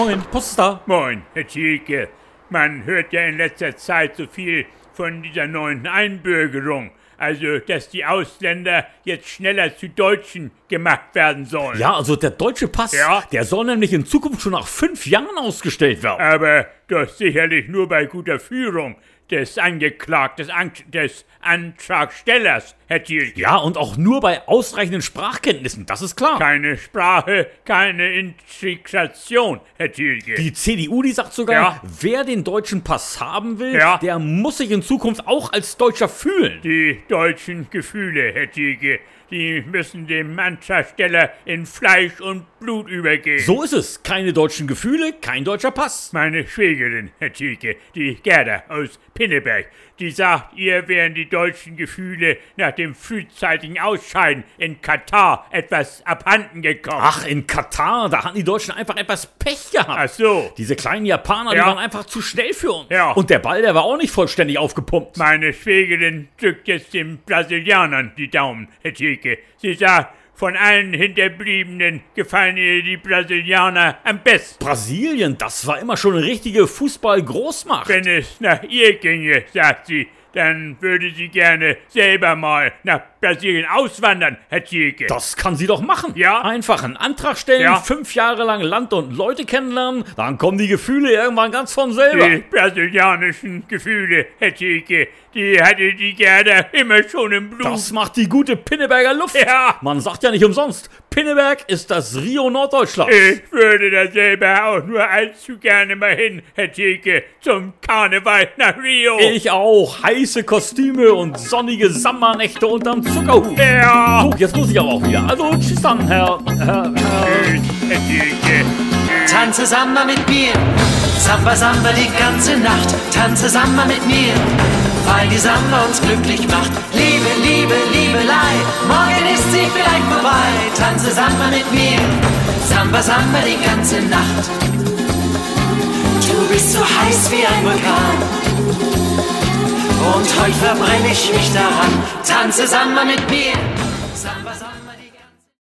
Moin, Post ist da. Moin, Herr Thielke. Man hört ja in letzter Zeit so viel von dieser neuen Einbürgerung. Also, dass die Ausländer jetzt schneller zu Deutschen gemacht werden sollen. Ja, also der deutsche Pass, Ja. der soll nämlich in Zukunft schon nach fünf Jahren ausgestellt werden. Aber doch sicherlich nur bei guter Führung des Angeklagten, des, An des Antragstellers, Herr Thielke. Ja, und auch nur bei ausreichenden Sprachkenntnissen, das ist klar. Keine Sprache, keine Integration, Herr Thielke. Die CDU, die sagt sogar, Ja. wer den deutschen Pass haben will, Ja. der muss sich in Zukunft auch als Deutscher fühlen. Die deutschen Gefühle, Herr Thielke, die müssen dem Antragsteller in Fleisch und Blut übergehen. So ist es. Keine deutschen Gefühle, kein deutscher Pass. Meine Schwägerin, Herr Thielke, die Gerda aus Pinneberg, die sagt, ihr wären die deutschen Gefühle nach dem frühzeitigen Ausscheiden in Katar etwas abhanden gekommen. Ach, in Katar, da hatten die Deutschen einfach etwas Pech gehabt. Ach so. Diese kleinen Japaner, die Ja. waren einfach zu schnell für uns. Ja. Und der Ball, der war auch nicht vollständig aufgepumpt. Meine Schwägerin drückt jetzt den Brasilianern die Daumen, Herr Thielke. Sie sagt, von allen Hinterbliebenen gefallen ihr die Brasilianer am besten. Brasilien, das war immer schon eine richtige Fußball-Großmacht. Wenn es nach ihr ginge, sagt sie, dann würde sie gerne selber mal nach Brasilien auswandern, Herr Thielke. Das kann sie doch machen. Ja. Einfach einen Antrag stellen, Ja. fünf Jahre lang Land und Leute kennenlernen, dann kommen die Gefühle irgendwann ganz von selber. Die brasilianischen Gefühle, Herr Thielke, die hatte die Gerda immer schon im Blut. Das macht die gute Pinneberger Luft. Ja. Man sagt ja nicht umsonst, Pinneberg ist das Rio Norddeutschlands. Ich würde da selber auch nur allzu gerne mal hin, Herr Thielke, zum Karneval nach Rio. Ich auch. Heiße Kostüme und sonnige Sommernächte unterm Zuckerhut. ja. So, jetzt muss ich aber auch wieder. Also, tschüss dann, Herr, Herr, Herr. Tschüss, Herr Thielke. Tanze Samba mit mir, Samba Samba die ganze Nacht. Tanze Samba mit mir, weil die Samba uns glücklich macht. Liebe, Liebe, Liebelei, morgen ist sie vielleicht vorbei. Tanze Samba mit mir, Samba Samba die ganze Nacht. Du bist so heiß wie ein Vulkan. Und heute verbrenne ich mich daran. Tanze Samba mit mir.